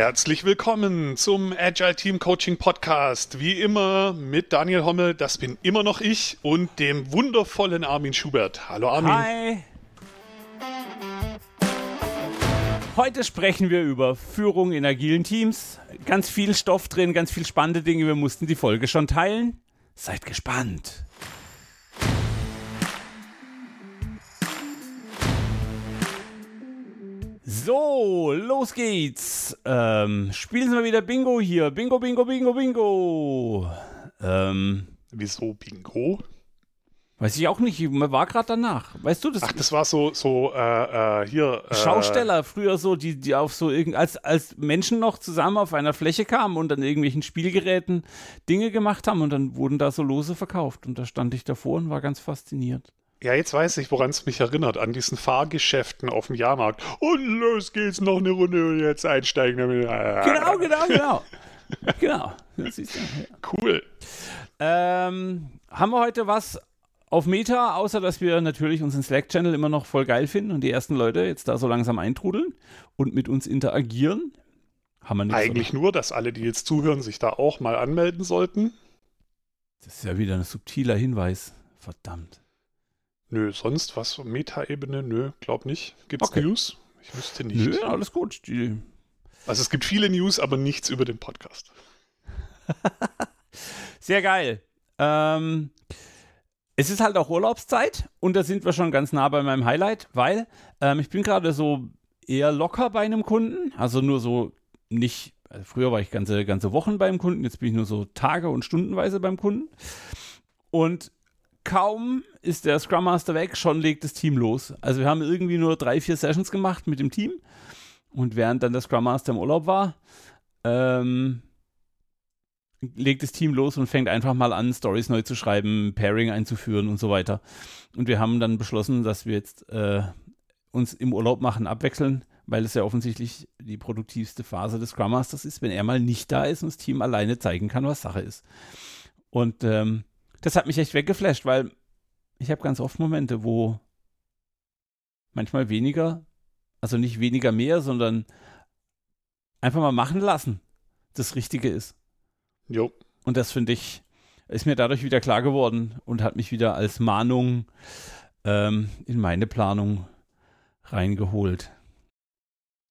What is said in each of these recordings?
Herzlich willkommen zum Agile Team Coaching Podcast. Wie immer mit Daniel Hommel, das bin immer noch ich, und dem wundervollen Armin Schubert. Hallo Armin. Hi. Heute sprechen wir über Führung in agilen Teams. Ganz viel Stoff drin, ganz viel spannende Dinge. Wir mussten die Folge schon teilen. Seid gespannt. So, los geht's. Ähm, spielen Sie mal wieder Bingo hier. Bingo, Bingo, Bingo, Bingo. Ähm, Wieso Bingo? Weiß ich auch nicht, man war gerade danach. Weißt du das? Ach, das war so, so äh, äh, hier. Äh, Schausteller früher so, die, die auf so irgend, als, als Menschen noch zusammen auf einer Fläche kamen und an irgendwelchen Spielgeräten Dinge gemacht haben und dann wurden da so Lose verkauft. Und da stand ich davor und war ganz fasziniert. Ja, jetzt weiß ich, woran es mich erinnert, an diesen Fahrgeschäften auf dem Jahrmarkt. Und los geht's, noch eine Runde und jetzt einsteigen. Genau, genau, genau. genau. Ja. Cool. Ähm, haben wir heute was auf Meta, außer dass wir natürlich unseren Slack-Channel immer noch voll geil finden und die ersten Leute jetzt da so langsam eintrudeln und mit uns interagieren? Haben wir nichts, Eigentlich oder? nur, dass alle, die jetzt zuhören, sich da auch mal anmelden sollten. Das ist ja wieder ein subtiler Hinweis. Verdammt. Nö, sonst was? Meta-Ebene? Nö, glaub nicht. Gibt's okay. News? Ich wüsste nicht. Nö, alles gut. Die also es gibt viele News, aber nichts über den Podcast. Sehr geil. Ähm, es ist halt auch Urlaubszeit und da sind wir schon ganz nah bei meinem Highlight, weil ähm, ich bin gerade so eher locker bei einem Kunden, also nur so nicht, also früher war ich ganze, ganze Wochen beim Kunden, jetzt bin ich nur so Tage und Stundenweise beim Kunden. Und kaum ist der Scrum Master weg, schon legt das Team los. Also wir haben irgendwie nur drei, vier Sessions gemacht mit dem Team. Und während dann der Scrum Master im Urlaub war, ähm, legt das Team los und fängt einfach mal an, Stories neu zu schreiben, Pairing einzuführen und so weiter. Und wir haben dann beschlossen, dass wir jetzt äh, uns im Urlaub machen, abwechseln, weil es ja offensichtlich die produktivste Phase des Scrum Masters ist, wenn er mal nicht da ist und das Team alleine zeigen kann, was Sache ist. Und ähm, das hat mich echt weggeflasht, weil ich habe ganz oft Momente, wo manchmal weniger, also nicht weniger mehr, sondern einfach mal machen lassen, das Richtige ist. Jo. Und das finde ich, ist mir dadurch wieder klar geworden und hat mich wieder als Mahnung ähm, in meine Planung reingeholt.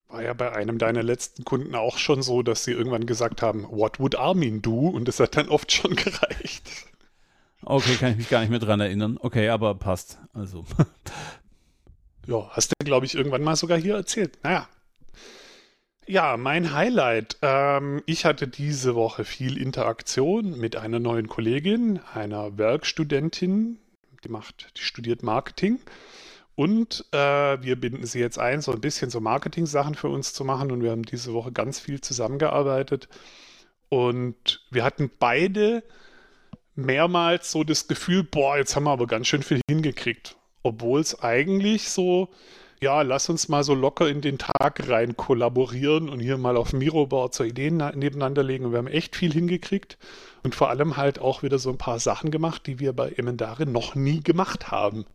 War ja bei einem deiner letzten Kunden auch schon so, dass sie irgendwann gesagt haben, what would Armin do? Und das hat dann oft schon gereicht. Okay, kann ich mich gar nicht mehr dran erinnern. Okay, aber passt. Also. ja, hast du, glaube ich, irgendwann mal sogar hier erzählt. Naja. Ja, mein Highlight. Ähm, ich hatte diese Woche viel Interaktion mit einer neuen Kollegin, einer Werkstudentin, die macht, die studiert Marketing. Und äh, wir binden sie jetzt ein, so ein bisschen so Marketing-Sachen für uns zu machen. Und wir haben diese Woche ganz viel zusammengearbeitet. Und wir hatten beide mehrmals so das Gefühl, boah, jetzt haben wir aber ganz schön viel hingekriegt. Obwohl es eigentlich so, ja, lass uns mal so locker in den Tag rein kollaborieren und hier mal auf Miroboard so Ideen nebeneinander legen. Wir haben echt viel hingekriegt und vor allem halt auch wieder so ein paar Sachen gemacht, die wir bei Emendare noch nie gemacht haben.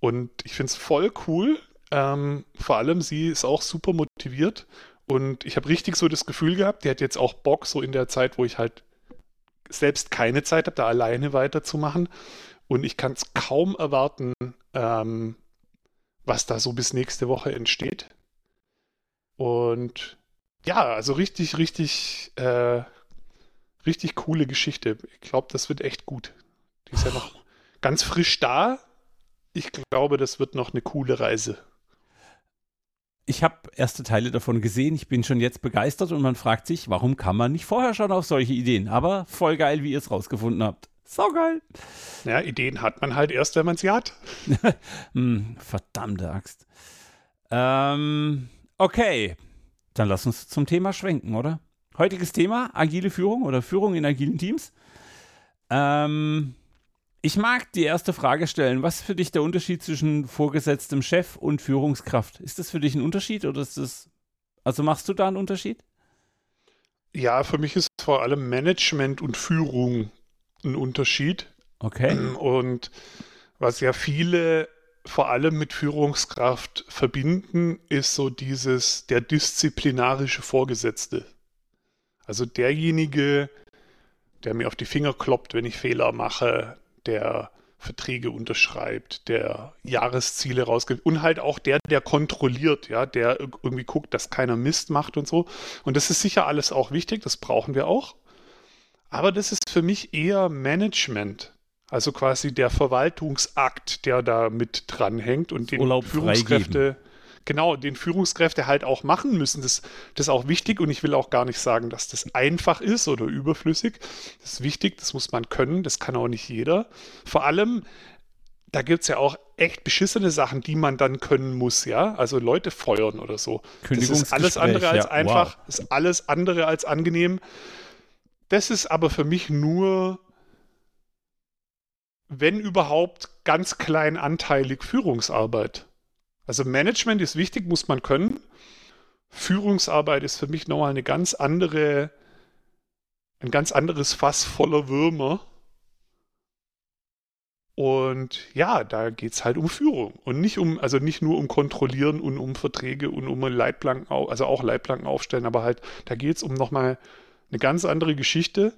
Und ich finde es voll cool. Ähm, vor allem sie ist auch super motiviert und ich habe richtig so das Gefühl gehabt, die hat jetzt auch Bock, so in der Zeit, wo ich halt selbst keine Zeit habe, da alleine weiterzumachen. Und ich kann es kaum erwarten, ähm, was da so bis nächste Woche entsteht. Und ja, also richtig, richtig, äh, richtig coole Geschichte. Ich glaube, das wird echt gut. Die ist ja noch ganz frisch da. Ich glaube, das wird noch eine coole Reise ich habe erste Teile davon gesehen, ich bin schon jetzt begeistert und man fragt sich, warum kann man nicht vorher schon auf solche Ideen? Aber voll geil, wie ihr es rausgefunden habt. So geil. Ja, Ideen hat man halt erst, wenn man sie hat. hm, verdammte Axt. Ähm, okay, dann lass uns zum Thema schwenken, oder? Heutiges Thema, agile Führung oder Führung in agilen Teams. Ähm, ich mag die erste Frage stellen. Was ist für dich der Unterschied zwischen vorgesetztem Chef und Führungskraft? Ist das für dich ein Unterschied oder ist das. Also machst du da einen Unterschied? Ja, für mich ist vor allem Management und Führung ein Unterschied. Okay. Und was ja viele vor allem mit Führungskraft verbinden, ist so dieses der disziplinarische Vorgesetzte. Also derjenige, der mir auf die Finger kloppt, wenn ich Fehler mache, der Verträge unterschreibt, der Jahresziele rausgibt und halt auch der, der kontrolliert, ja, der irgendwie guckt, dass keiner Mist macht und so. Und das ist sicher alles auch wichtig, das brauchen wir auch. Aber das ist für mich eher Management. Also quasi der Verwaltungsakt, der da mit dranhängt und den Urlaub Führungskräfte, freigeben. Genau, den Führungskräfte halt auch machen müssen. Das, das ist auch wichtig und ich will auch gar nicht sagen, dass das einfach ist oder überflüssig. Das ist wichtig, das muss man können, das kann auch nicht jeder. Vor allem, da gibt es ja auch echt beschissene Sachen, die man dann können muss, ja. Also Leute feuern oder so. Das ist alles andere als ja, einfach, wow. ist alles andere als angenehm. Das ist aber für mich nur, wenn überhaupt, ganz klein anteilig Führungsarbeit. Also Management ist wichtig, muss man können. Führungsarbeit ist für mich nochmal eine ganz andere, ein ganz anderes Fass voller Würmer. Und ja, da geht es halt um Führung und nicht um, also nicht nur um Kontrollieren und um Verträge und um Leitplanken, also auch Leitplanken aufstellen, aber halt, da geht es um nochmal eine ganz andere Geschichte.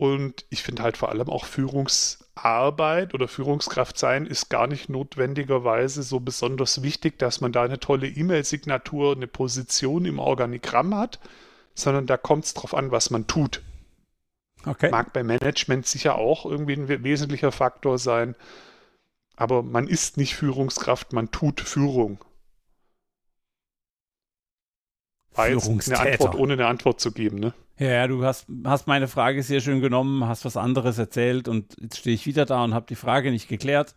Und ich finde halt vor allem auch Führungsarbeit oder Führungskraft sein ist gar nicht notwendigerweise so besonders wichtig, dass man da eine tolle E-Mail-Signatur, eine Position im Organigramm hat, sondern da kommt es drauf an, was man tut. Okay. Mag bei Management sicher auch irgendwie ein we- wesentlicher Faktor sein, aber man ist nicht Führungskraft, man tut Führung. War eine. Antwort, ohne eine Antwort zu geben, ne? Ja, du hast, hast meine Frage sehr schön genommen, hast was anderes erzählt und jetzt stehe ich wieder da und habe die Frage nicht geklärt.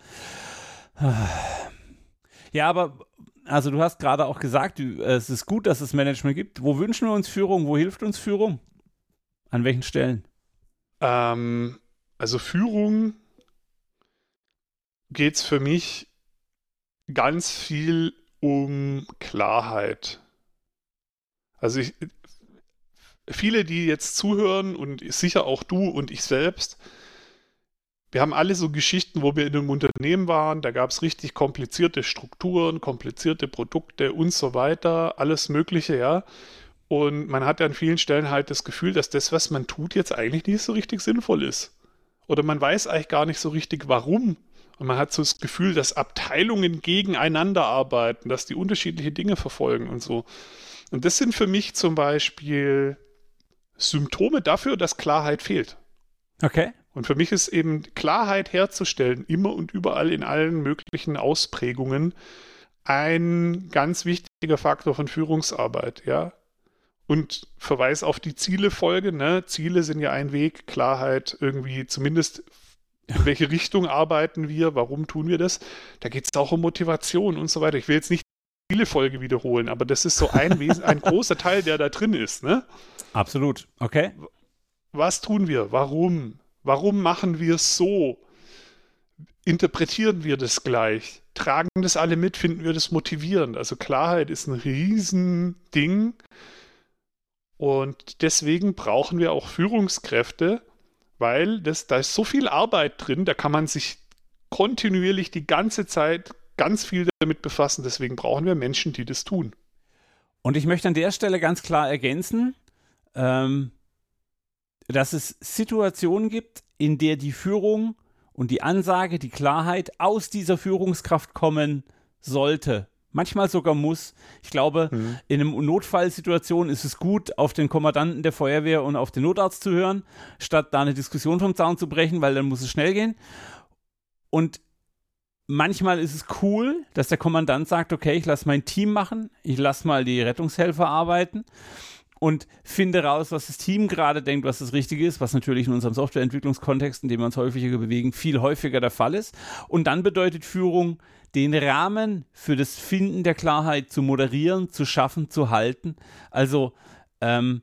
Ja, aber also du hast gerade auch gesagt, es ist gut, dass es Management gibt. Wo wünschen wir uns Führung? Wo hilft uns Führung? An welchen Stellen? Ähm, also Führung geht es für mich ganz viel um Klarheit. Also ich, viele, die jetzt zuhören und sicher auch du und ich selbst, wir haben alle so Geschichten, wo wir in einem Unternehmen waren, da gab es richtig komplizierte Strukturen, komplizierte Produkte und so weiter, alles Mögliche, ja. Und man hat an vielen Stellen halt das Gefühl, dass das, was man tut, jetzt eigentlich nicht so richtig sinnvoll ist. Oder man weiß eigentlich gar nicht so richtig, warum. Und man hat so das Gefühl, dass Abteilungen gegeneinander arbeiten, dass die unterschiedliche Dinge verfolgen und so. Und das sind für mich zum Beispiel Symptome dafür, dass Klarheit fehlt. Okay. Und für mich ist eben Klarheit herzustellen, immer und überall in allen möglichen Ausprägungen, ein ganz wichtiger Faktor von Führungsarbeit, ja. Und Verweis auf die Zielefolge, ne? Ziele sind ja ein Weg, Klarheit irgendwie zumindest in welche Richtung arbeiten wir, warum tun wir das? Da geht es auch um Motivation und so weiter. Ich will jetzt nicht die Zielefolge wiederholen, aber das ist so ein, Wesen, ein großer Teil, der da drin ist, ne? Absolut. Okay. was tun wir? Warum? Warum machen wir es so? Interpretieren wir das gleich? Tragen das alle mit? Finden wir das motivierend? Also Klarheit ist ein Riesending. Und deswegen brauchen wir auch Führungskräfte, weil das, da ist so viel Arbeit drin, da kann man sich kontinuierlich die ganze Zeit ganz viel damit befassen. Deswegen brauchen wir Menschen, die das tun. Und ich möchte an der Stelle ganz klar ergänzen, ähm, dass es Situationen gibt, in der die Führung und die Ansage, die Klarheit aus dieser Führungskraft kommen sollte. Manchmal sogar muss. Ich glaube, Mhm. in einer Notfallsituation ist es gut, auf den Kommandanten der Feuerwehr und auf den Notarzt zu hören, statt da eine Diskussion vom Zaun zu brechen, weil dann muss es schnell gehen. Und manchmal ist es cool, dass der Kommandant sagt, okay, ich lasse mein Team machen, ich lasse mal die Rettungshelfer arbeiten und finde raus, was das Team gerade denkt, was das Richtige ist, was natürlich in unserem Softwareentwicklungskontext, in dem wir uns häufiger bewegen, viel häufiger der Fall ist. Und dann bedeutet Führung, den Rahmen für das Finden der Klarheit zu moderieren, zu schaffen, zu halten. Also ähm,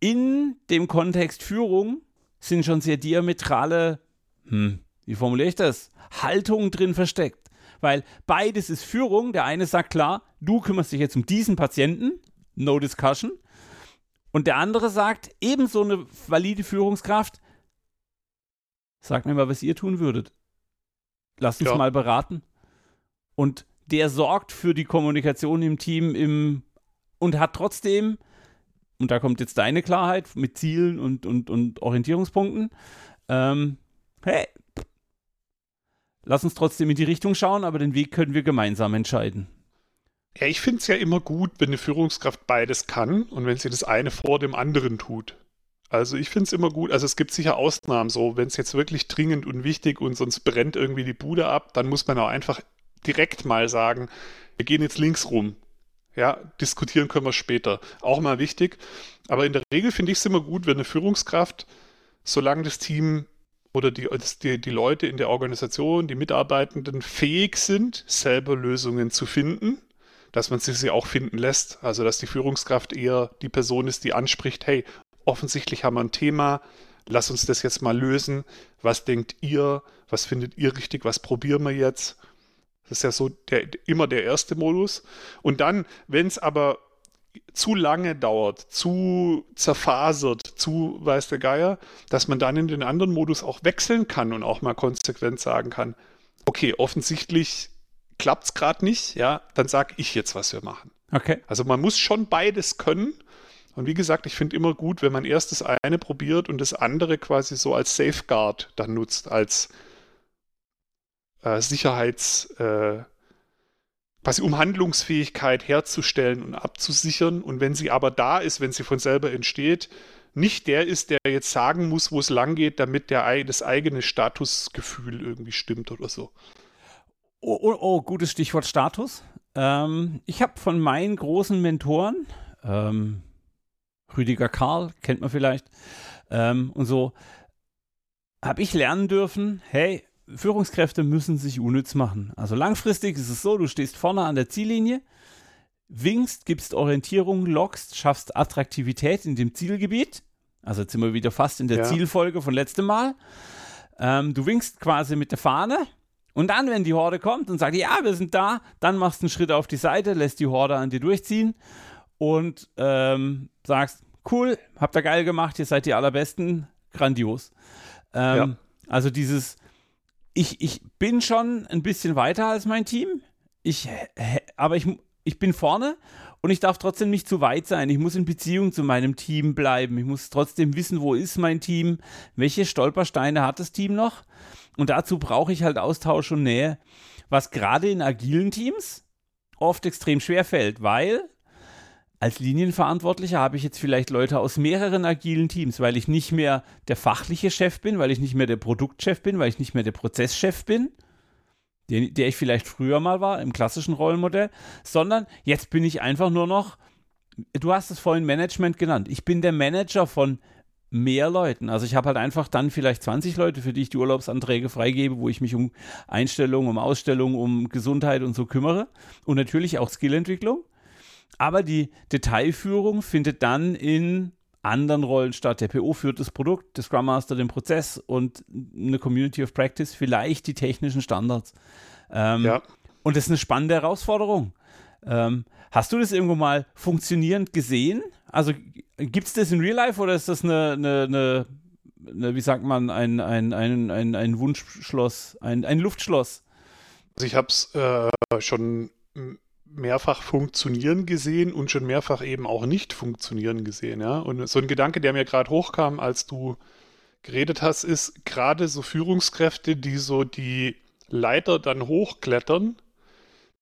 in dem Kontext Führung sind schon sehr diametrale, hm, wie formuliere ich das, Haltungen drin versteckt. Weil beides ist Führung. Der eine sagt klar, du kümmerst dich jetzt um diesen Patienten, no discussion. Und der andere sagt, ebenso eine valide Führungskraft, sagt mir mal, was ihr tun würdet. lass uns Ja. mal beraten. Und der sorgt für die Kommunikation im Team im, und hat trotzdem, und da kommt jetzt deine Klarheit mit Zielen und, und, und Orientierungspunkten, ähm, hey, lass uns trotzdem in die Richtung schauen, aber den Weg können wir gemeinsam entscheiden. Ja, ich finde es ja immer gut, wenn eine Führungskraft beides kann und wenn sie das eine vor dem anderen tut. Also ich finde es immer gut, also es gibt sicher Ausnahmen so, wenn es jetzt wirklich dringend und wichtig und sonst brennt irgendwie die Bude ab, dann muss man auch einfach direkt mal sagen, wir gehen jetzt links rum. Ja, diskutieren können wir später. Auch mal wichtig. Aber in der Regel finde ich es immer gut, wenn eine Führungskraft, solange das Team oder die, die, die Leute in der Organisation, die Mitarbeitenden fähig sind, selber Lösungen zu finden, dass man sie sie auch finden lässt. Also dass die Führungskraft eher die Person ist, die anspricht, hey, offensichtlich haben wir ein Thema, lass uns das jetzt mal lösen. Was denkt ihr? Was findet ihr richtig? Was probieren wir jetzt? Das ist ja so der, immer der erste Modus. Und dann, wenn es aber zu lange dauert, zu zerfasert, zu weiß der Geier, dass man dann in den anderen Modus auch wechseln kann und auch mal konsequent sagen kann, okay, offensichtlich klappt es gerade nicht, ja, dann sage ich jetzt, was wir machen. Okay. Also man muss schon beides können. Und wie gesagt, ich finde immer gut, wenn man erst das eine probiert und das andere quasi so als Safeguard dann nutzt, als äh, Sicherheits, äh, quasi um Handlungsfähigkeit herzustellen und abzusichern. Und wenn sie aber da ist, wenn sie von selber entsteht, nicht der ist, der jetzt sagen muss, wo es lang geht, damit der, das eigene Statusgefühl irgendwie stimmt oder so. Oh, oh, oh gutes Stichwort Status. Ähm, ich habe von meinen großen Mentoren, ähm, Rüdiger Karl, kennt man vielleicht, ähm, und so, habe ich lernen dürfen, hey, Führungskräfte müssen sich unnütz machen. Also langfristig ist es so, du stehst vorne an der Ziellinie, winkst, gibst Orientierung, lockst, schaffst Attraktivität in dem Zielgebiet. Also jetzt sind wir wieder fast in der Ja. Zielfolge von letztem Mal. Ähm, du winkst quasi mit der Fahne und dann, wenn die Horde kommt und sagt, ja, wir sind da, dann machst du einen Schritt auf die Seite, lässt die Horde an dir durchziehen und ähm, sagst, cool, habt ihr geil gemacht, ihr seid die allerbesten, grandios. Ähm, Ja. Also dieses, ich, ich bin schon ein bisschen weiter als mein Team, ich, aber ich, ich bin vorne und ich darf trotzdem nicht zu weit sein. Ich muss in Beziehung zu meinem Team bleiben. Ich muss trotzdem wissen, wo ist mein Team, welche Stolpersteine hat das Team noch. Und dazu brauche ich halt Austausch und Nähe, was gerade in agilen Teams oft extrem schwer fällt, weil als Linienverantwortlicher habe ich jetzt vielleicht Leute aus mehreren agilen Teams, weil ich nicht mehr der fachliche Chef bin, weil ich nicht mehr der Produktchef bin, weil ich nicht mehr der Prozesschef bin, der, der ich vielleicht früher mal war im klassischen Rollenmodell, sondern jetzt bin ich einfach nur noch, du hast es vorhin Management genannt, ich bin der Manager von mehr Leuten. Also ich habe halt einfach dann vielleicht 20 Leute, für die ich die Urlaubsanträge freigebe, wo ich mich um Einstellung, um Ausstellung, um Gesundheit und so kümmere und natürlich auch Skillentwicklung. Aber die Detailführung findet dann in anderen Rollen statt. Der PO führt das Produkt, der Scrum Master den Prozess und eine Community of Practice vielleicht die technischen Standards. Ähm, Ja. Und das ist eine spannende Herausforderung. Ähm, hast du das irgendwo mal funktionierend gesehen? Also gibt es das in Real Life oder ist das eine, eine, eine, eine wie sagt man, ein, ein, ein, ein, ein Wunschschloss, ein, ein Luftschloss? Also ich habe es äh, schon mehrfach funktionieren gesehen und schon mehrfach eben auch nicht funktionieren gesehen, ja. Und so ein Gedanke, der mir gerade hochkam, als du geredet hast, ist gerade so Führungskräfte, die so die Leiter dann hochklettern,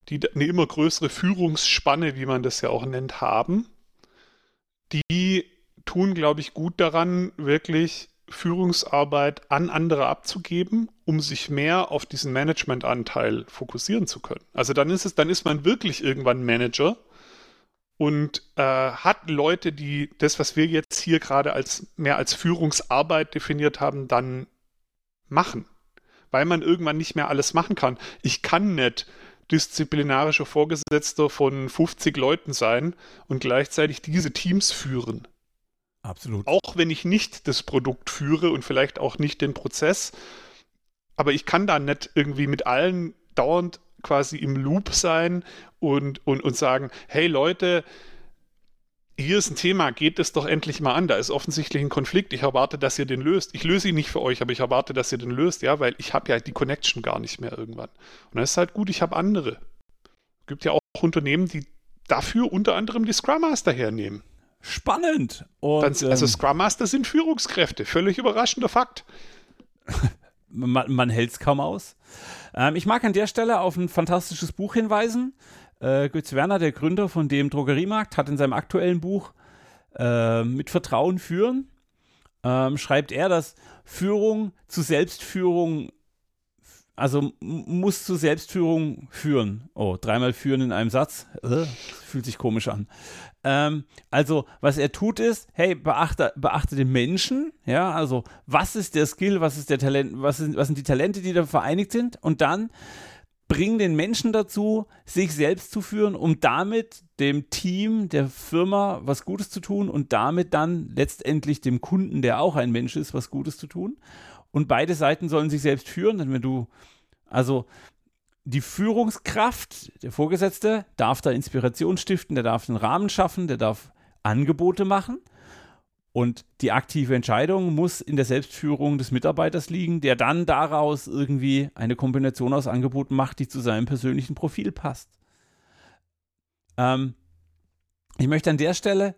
die eine immer größere Führungsspanne, wie man das ja auch nennt, haben, die tun, glaube ich, gut daran, wirklich Führungsarbeit an andere abzugeben, um sich mehr auf diesen Managementanteil fokussieren zu können. Also dann ist es, dann ist man wirklich irgendwann Manager und äh, hat Leute, die das, was wir jetzt hier gerade als mehr als Führungsarbeit definiert haben, dann machen. Weil man irgendwann nicht mehr alles machen kann. Ich kann nicht disziplinarischer Vorgesetzter von 50 Leuten sein und gleichzeitig diese Teams führen. Absolut. Auch wenn ich nicht das Produkt führe und vielleicht auch nicht den Prozess, aber ich kann da nicht irgendwie mit allen dauernd quasi im Loop sein und, und, und sagen, hey Leute, hier ist ein Thema, geht es doch endlich mal an. Da ist offensichtlich ein Konflikt. Ich erwarte, dass ihr den löst. Ich löse ihn nicht für euch, aber ich erwarte, dass ihr den löst, ja, weil ich habe ja die Connection gar nicht mehr irgendwann. Und das ist halt gut, ich habe andere. Es gibt ja auch Unternehmen, die dafür unter anderem die Scrum Master hernehmen. Spannend. Und, Dann, also ähm, Scrum Master sind Führungskräfte. Völlig überraschender Fakt. man, man hält es kaum aus. Ähm, ich mag an der Stelle auf ein fantastisches Buch hinweisen. Äh, Götz Werner, der Gründer von dem Drogeriemarkt, hat in seinem aktuellen Buch äh, mit Vertrauen führen, ähm, schreibt er, dass Führung zu Selbstführung, also muss zu Selbstführung führen. Oh, dreimal führen in einem Satz. Fühlt sich komisch an. Ähm, also, was er tut ist, hey, beachte, beachte den Menschen, ja, also, was ist der Skill, was ist der Talent, was sind, was sind die Talente, die da vereinigt sind und dann bring den Menschen dazu, sich selbst zu führen, um damit dem Team, der Firma was Gutes zu tun und damit dann letztendlich dem Kunden, der auch ein Mensch ist, was Gutes zu tun. Und beide Seiten sollen sich selbst führen, denn wenn du, also die Führungskraft, der Vorgesetzte, darf da Inspiration stiften, der darf einen Rahmen schaffen, der darf Angebote machen. Und die aktive Entscheidung muss in der Selbstführung des Mitarbeiters liegen, der dann daraus irgendwie eine Kombination aus Angeboten macht, die zu seinem persönlichen Profil passt. Ähm, ich möchte an der Stelle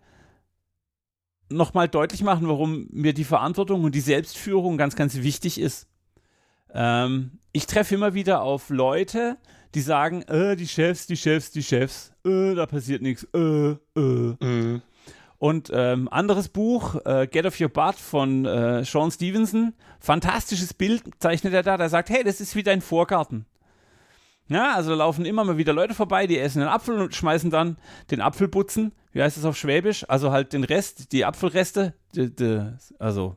nochmal deutlich machen, warum mir die Verantwortung und die Selbstführung ganz, ganz wichtig ist. Ähm, ich treffe immer wieder auf Leute, die sagen, äh, die Chefs, die Chefs, die Chefs, äh, da passiert nichts, äh, äh. Mhm. Und ähm, anderes Buch, äh, Get Off Your Butt von äh, Sean Stevenson, fantastisches Bild zeichnet er da, der sagt, hey, das ist wie dein Vorgarten. Ja, also laufen immer mal wieder Leute vorbei, die essen einen Apfel und schmeißen dann den Apfelbutzen, wie heißt das auf Schwäbisch? Also halt den Rest, die Apfelreste, die, die, also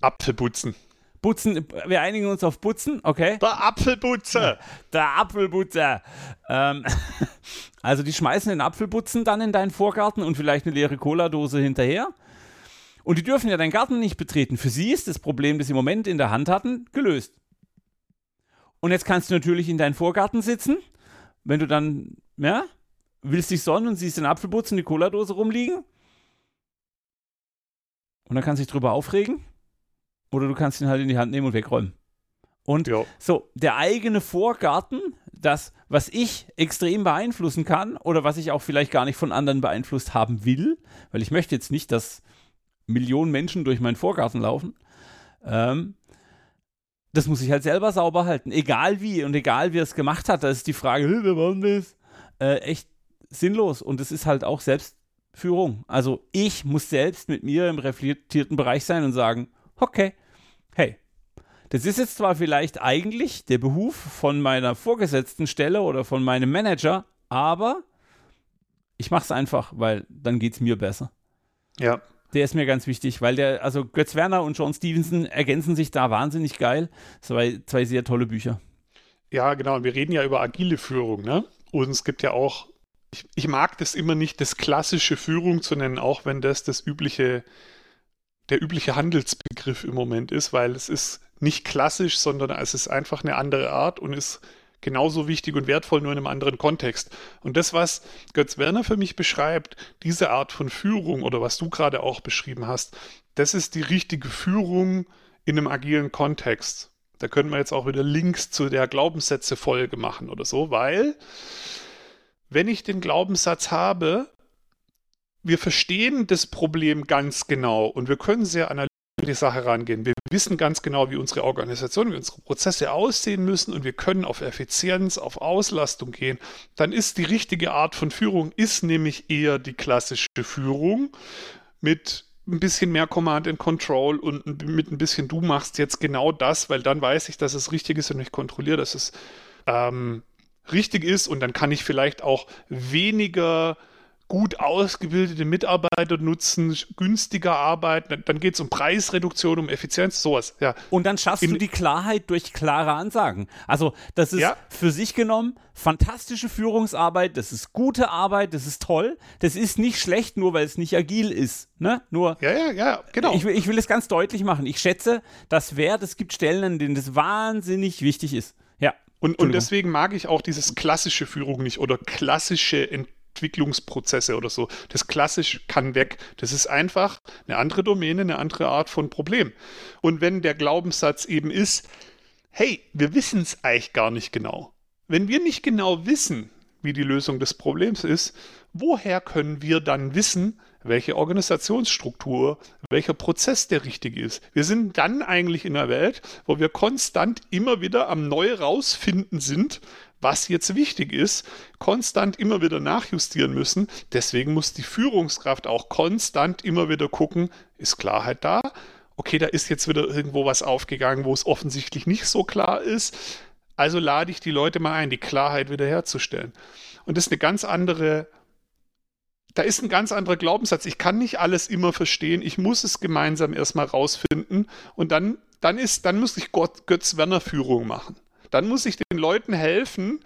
Apfelbutzen. Putzen, wir einigen uns auf Putzen, okay? Der Apfelputzer. Der Apfelputzer. Ähm, also die schmeißen den Apfelputzen dann in deinen Vorgarten und vielleicht eine leere Cola-Dose hinterher. Und die dürfen ja deinen Garten nicht betreten. Für sie ist das Problem, das sie im Moment in der Hand hatten, gelöst. Und jetzt kannst du natürlich in deinen Vorgarten sitzen, wenn du dann, ja, willst dich sonnen und siehst den Apfelputzen, die Cola-Dose rumliegen. Und dann kannst du dich drüber aufregen. Oder du kannst ihn halt in die Hand nehmen und wegräumen. Und jo. so, der eigene Vorgarten, das, was ich extrem beeinflussen kann oder was ich auch vielleicht gar nicht von anderen beeinflusst haben will, weil ich möchte jetzt nicht, dass Millionen Menschen durch meinen Vorgarten laufen, ähm, das muss ich halt selber sauber halten. Egal wie und egal wie er es gemacht hat, da ist die Frage, wer war das? Äh, echt sinnlos. Und es ist halt auch Selbstführung. Also ich muss selbst mit mir im reflektierten Bereich sein und sagen, okay, hey, das ist jetzt zwar vielleicht eigentlich der Behuf von meiner vorgesetzten Stelle oder von meinem Manager, aber ich mache es einfach, weil dann geht es mir besser. Ja. Der ist mir ganz wichtig, weil der, also Götz Werner und John Stevenson ergänzen sich da wahnsinnig geil. Zwei, zwei sehr tolle Bücher. Ja, genau. Und wir reden ja über agile Führung, ne? Und es gibt ja auch, ich, ich mag das immer nicht, das klassische Führung zu nennen, auch wenn das das übliche der übliche Handelsbegriff im Moment ist, weil es ist nicht klassisch, sondern es ist einfach eine andere Art und ist genauso wichtig und wertvoll, nur in einem anderen Kontext. Und das, was Götz Werner für mich beschreibt, diese Art von Führung oder was du gerade auch beschrieben hast, das ist die richtige Führung in einem agilen Kontext. Da können wir jetzt auch wieder Links zu der Glaubenssätze-Folge machen oder so, weil wenn ich den Glaubenssatz habe, wir verstehen das Problem ganz genau und wir können sehr analytisch an die Sache rangehen. Wir wissen ganz genau, wie unsere Organisation, wie unsere Prozesse aussehen müssen und wir können auf Effizienz, auf Auslastung gehen. Dann ist die richtige Art von Führung, ist nämlich eher die klassische Führung mit ein bisschen mehr Command and Control und mit ein bisschen du machst jetzt genau das, weil dann weiß ich, dass es richtig ist und ich kontrolliere, dass es ähm, richtig ist und dann kann ich vielleicht auch weniger gut ausgebildete Mitarbeiter nutzen, günstiger arbeiten, dann geht es um Preisreduktion, um Effizienz, sowas. Ja. Und dann schaffst In, du die Klarheit durch klare Ansagen. Also das ist ja. für sich genommen fantastische Führungsarbeit, das ist gute Arbeit, das ist toll, das ist nicht schlecht, nur weil es nicht agil ist. Ne? Nur, ja, ja, ja, genau. Ich, ich will es ganz deutlich machen. Ich schätze, das Wert, es gibt Stellen, an denen das wahnsinnig wichtig ist. Und, und deswegen mag ich auch dieses klassische Führung nicht oder klassische Entwicklung Entwicklungsprozesse oder so. Das klassisch kann weg. Das ist einfach eine andere Domäne, eine andere Art von Problem. Und wenn der Glaubenssatz eben ist, hey, wir wissen es eigentlich gar nicht genau. Wenn wir nicht genau wissen, wie die Lösung des Problems ist, woher können wir dann wissen, welche Organisationsstruktur, welcher Prozess der richtige ist. Wir sind dann eigentlich in einer Welt, wo wir konstant immer wieder am Neu rausfinden sind, was jetzt wichtig ist, konstant immer wieder nachjustieren müssen. Deswegen muss die Führungskraft auch konstant immer wieder gucken, ist Klarheit da? Okay, da ist jetzt wieder irgendwo was aufgegangen, wo es offensichtlich nicht so klar ist. Also lade ich die Leute mal ein, die Klarheit wiederherzustellen. Und das ist eine ganz andere da ist ein ganz anderer Glaubenssatz. Ich kann nicht alles immer verstehen. Ich muss es gemeinsam erstmal rausfinden. Und dann, dann ist, dann muss ich Götz-Werner-Führung machen. Dann muss ich den Leuten helfen,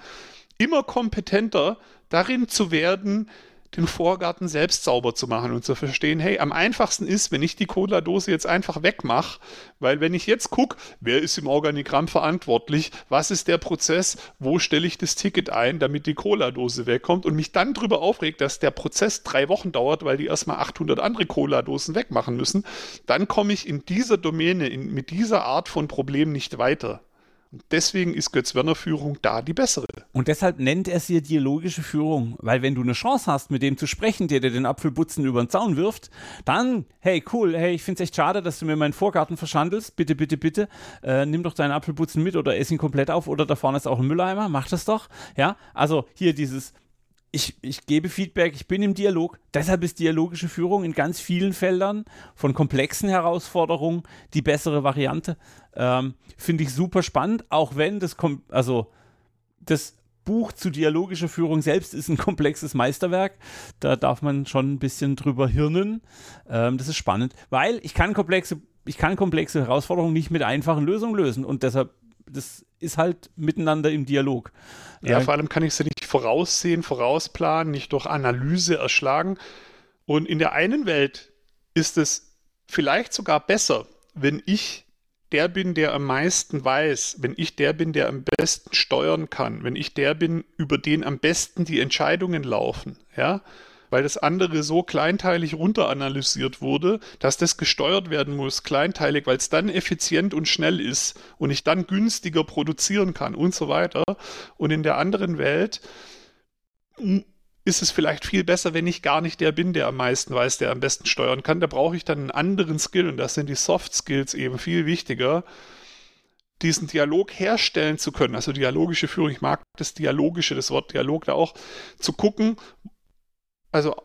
immer kompetenter darin zu werden, den Vorgarten selbst sauber zu machen und zu verstehen, hey, am einfachsten ist, wenn ich die Cola-Dose jetzt einfach wegmache, weil wenn ich jetzt gucke, wer ist im Organigramm verantwortlich, was ist der Prozess, wo stelle ich das Ticket ein, damit die Cola-Dose wegkommt und mich dann darüber aufregt, dass der Prozess drei Wochen dauert, weil die erstmal 800 andere Cola-Dosen wegmachen müssen, dann komme ich in dieser Domäne, in, mit dieser Art von Problem nicht weiter. Und deswegen ist Götz-Werner-Führung da die bessere. Und deshalb nennt er sie dialogische Führung, weil wenn du eine Chance hast, mit dem zu sprechen, der dir den Apfelbutzen über den Zaun wirft, dann, hey, cool, hey, ich finde es echt schade, dass du mir meinen Vorgarten verschandelst. Bitte, bitte, bitte, äh, nimm doch deinen Apfelbutzen mit oder ess ihn komplett auf oder da vorne ist auch ein Mülleimer, mach das doch. Ja, also hier dieses ich, ich gebe Feedback, ich bin im Dialog. Deshalb ist dialogische Führung in ganz vielen Feldern von komplexen Herausforderungen die bessere Variante. Ähm, Finde ich super spannend, auch wenn das, also das Buch zu dialogischer Führung selbst ist ein komplexes Meisterwerk. Da darf man schon ein bisschen drüber hirnen. Ähm, das ist spannend, weil ich kann komplexe, ich kann komplexe Herausforderungen nicht mit einfachen Lösungen lösen und deshalb das ist halt miteinander im Dialog. Ja, vor allem kann ich sie nicht voraussehen, vorausplanen, nicht durch Analyse erschlagen. Und in der einen Welt ist es vielleicht sogar besser, wenn ich der bin, der am meisten weiß, wenn ich der bin, der am besten steuern kann, wenn ich der bin, über den am besten die Entscheidungen laufen, ja, weil das andere so kleinteilig runteranalysiert wurde, dass das gesteuert werden muss, kleinteilig, weil es dann effizient und schnell ist und ich dann günstiger produzieren kann und so weiter. Und in der anderen Welt ist es vielleicht viel besser, wenn ich gar nicht der bin, der am meisten weiß, der am besten steuern kann. Da brauche ich dann einen anderen Skill und das sind die Soft Skills eben viel wichtiger diesen Dialog herstellen zu können, also dialogische Führung, ich mag das Dialogische, das Wort Dialog da auch, zu gucken, also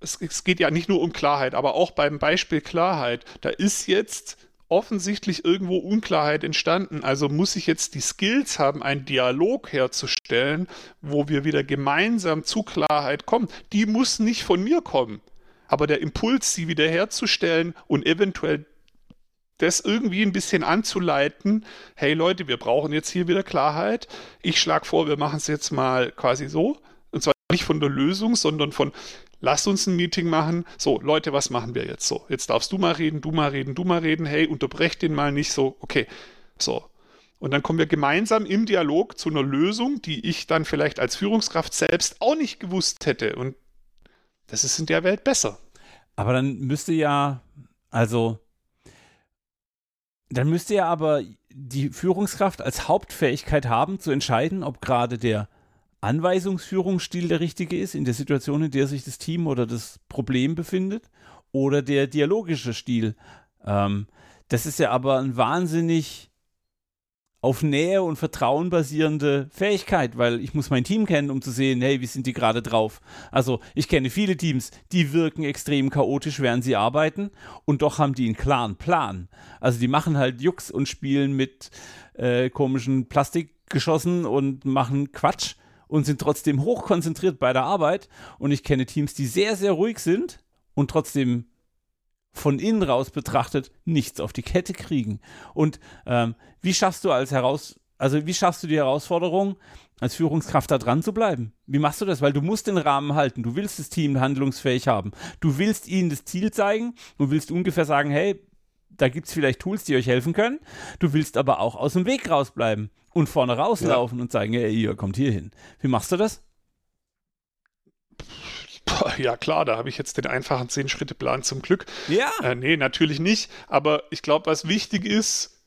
es, es geht ja nicht nur um Klarheit, aber auch beim Beispiel Klarheit, da ist jetzt offensichtlich irgendwo Unklarheit entstanden. Also muss ich jetzt die Skills haben, einen Dialog herzustellen, wo wir wieder gemeinsam zu Klarheit kommen. Die muss nicht von mir kommen. Aber der Impuls, sie wiederherzustellen und eventuell das irgendwie ein bisschen anzuleiten, hey Leute, wir brauchen jetzt hier wieder Klarheit. Ich schlage vor, wir machen es jetzt mal quasi so nicht von der Lösung, sondern von lass uns ein Meeting machen. So, Leute, was machen wir jetzt so? Jetzt darfst du mal reden, du mal reden, du mal reden. Hey, unterbrech den mal nicht so. Okay, so. Und dann kommen wir gemeinsam im Dialog zu einer Lösung, die ich dann vielleicht als Führungskraft selbst auch nicht gewusst hätte. Und das ist in der Welt besser. Aber dann müsste ja, also, dann müsste ja aber die Führungskraft als Hauptfähigkeit haben, zu entscheiden, ob gerade der Anweisungsführungsstil der richtige ist, in der Situation, in der sich das Team oder das Problem befindet, oder der dialogische Stil. Ähm, das ist ja aber ein wahnsinnig auf Nähe und Vertrauen basierende Fähigkeit, weil ich muss mein Team kennen, um zu sehen, hey, wie sind die gerade drauf. Also ich kenne viele Teams, die wirken extrem chaotisch, während sie arbeiten und doch haben die einen klaren Plan. Also die machen halt Jux und spielen mit äh, komischen Plastikgeschossen und machen Quatsch und sind trotzdem hochkonzentriert bei der Arbeit. Und ich kenne Teams, die sehr, sehr ruhig sind und trotzdem von innen raus betrachtet nichts auf die Kette kriegen. Und ähm, wie schaffst du als heraus, also wie schaffst du die Herausforderung, als Führungskraft da dran zu bleiben? Wie machst du das? Weil du musst den Rahmen halten. Du willst das Team handlungsfähig haben. Du willst ihnen das Ziel zeigen. Du willst ungefähr sagen, hey, da gibt es vielleicht Tools, die euch helfen können. Du willst aber auch aus dem Weg rausbleiben und vorne rauslaufen ja. und sagen, hey, ihr kommt hier hin. Wie machst du das? Ja klar, da habe ich jetzt den einfachen 10-Schritte-Plan zum Glück. Ja. Äh, nee, natürlich nicht. Aber ich glaube, was wichtig ist,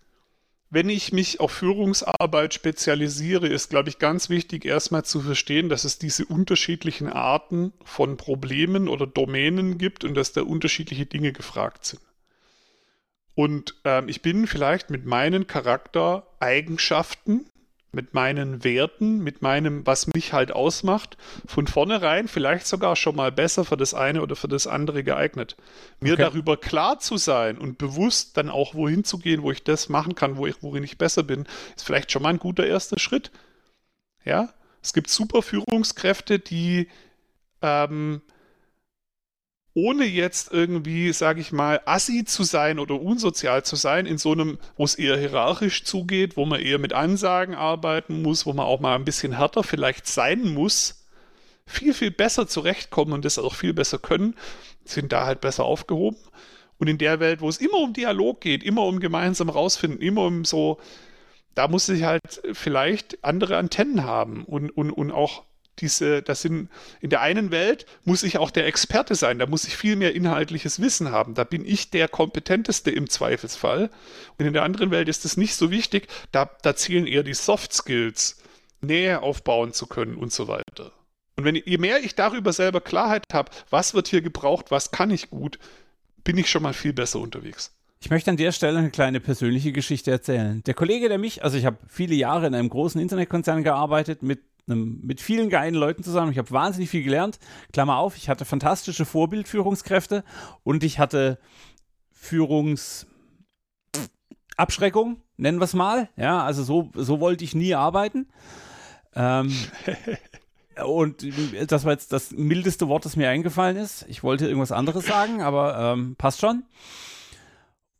wenn ich mich auf Führungsarbeit spezialisiere, ist, glaube ich, ganz wichtig, erstmal zu verstehen, dass es diese unterschiedlichen Arten von Problemen oder Domänen gibt und dass da unterschiedliche Dinge gefragt sind. Und ähm, ich bin vielleicht mit meinen Charaktereigenschaften mit meinen Werten, mit meinem, was mich halt ausmacht, von vornherein vielleicht sogar schon mal besser für das eine oder für das andere geeignet. Mir okay. darüber klar zu sein und bewusst dann auch wohin zu gehen, wo ich das machen kann, wo ich, worin ich besser bin, ist vielleicht schon mal ein guter erster Schritt. Ja, es gibt super Führungskräfte, die ähm, ohne jetzt irgendwie, sage ich mal, assi zu sein oder unsozial zu sein, in so einem, wo es eher hierarchisch zugeht, wo man eher mit Ansagen arbeiten muss, wo man auch mal ein bisschen härter vielleicht sein muss, viel, viel besser zurechtkommen und das auch viel besser können, sind da halt besser aufgehoben. Und in der Welt, wo es immer um Dialog geht, immer um gemeinsam rausfinden, immer um so, da muss ich halt vielleicht andere Antennen haben und, und, und auch diese, das sind, in der einen Welt muss ich auch der Experte sein, da muss ich viel mehr inhaltliches Wissen haben, da bin ich der Kompetenteste im Zweifelsfall. Und in der anderen Welt ist es nicht so wichtig, da, da zählen eher die Soft Skills, Nähe aufbauen zu können und so weiter. Und wenn, je mehr ich darüber selber Klarheit habe, was wird hier gebraucht, was kann ich gut, bin ich schon mal viel besser unterwegs. Ich möchte an der Stelle eine kleine persönliche Geschichte erzählen. Der Kollege, der mich, also ich habe viele Jahre in einem großen Internetkonzern gearbeitet mit einem, mit vielen geilen Leuten zusammen. Ich habe wahnsinnig viel gelernt. Klammer auf, ich hatte fantastische Vorbildführungskräfte und ich hatte Führungsabschreckung, nennen wir es mal. Ja, also so, so wollte ich nie arbeiten. Ähm, und das war jetzt das mildeste Wort, das mir eingefallen ist. Ich wollte irgendwas anderes sagen, aber ähm, passt schon.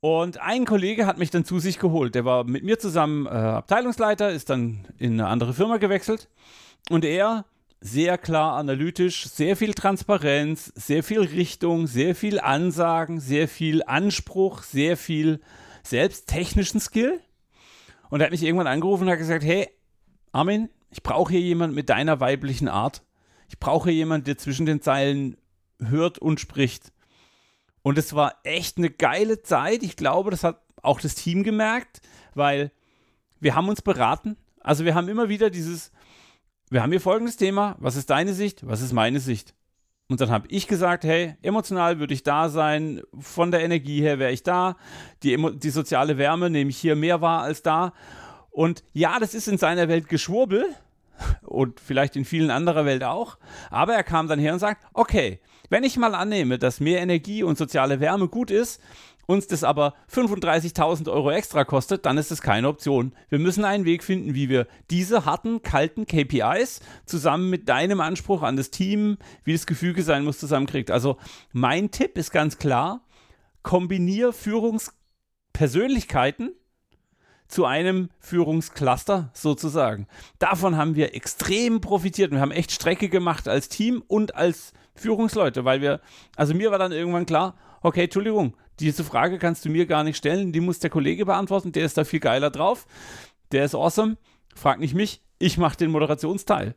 Und ein Kollege hat mich dann zu sich geholt. Der war mit mir zusammen äh, Abteilungsleiter, ist dann in eine andere Firma gewechselt. Und er, sehr klar analytisch, sehr viel Transparenz, sehr viel Richtung, sehr viel Ansagen, sehr viel Anspruch, sehr viel selbst technischen Skill. Und er hat mich irgendwann angerufen und hat gesagt, hey, Armin, ich brauche hier jemanden mit deiner weiblichen Art. Ich brauche jemanden, der zwischen den Zeilen hört und spricht. Und es war echt eine geile Zeit. Ich glaube, das hat auch das Team gemerkt, weil wir haben uns beraten. Also wir haben immer wieder dieses, wir haben hier folgendes Thema, was ist deine Sicht, was ist meine Sicht? Und dann habe ich gesagt, hey, emotional würde ich da sein, von der Energie her wäre ich da, die, die soziale Wärme nehme ich hier mehr wahr als da. Und ja, das ist in seiner Welt Geschwurbel und vielleicht in vielen anderer Welt auch, aber er kam dann her und sagt, okay, wenn ich mal annehme, dass mehr Energie und soziale Wärme gut ist, uns das aber 35.000 Euro extra kostet, dann ist das keine Option. Wir müssen einen Weg finden, wie wir diese harten, kalten KPIs zusammen mit deinem Anspruch an das Team, wie das Gefüge sein muss, zusammenkriegt. Also mein Tipp ist ganz klar, kombiniere Führungspersönlichkeiten zu einem Führungscluster sozusagen. Davon haben wir extrem profitiert. Wir haben echt Strecke gemacht als Team und als Führungsleute, weil wir, also mir war dann irgendwann klar, okay, Entschuldigung, diese Frage kannst du mir gar nicht stellen, die muss der Kollege beantworten, der ist da viel geiler drauf, der ist awesome, frag nicht mich, ich mache den Moderationsteil.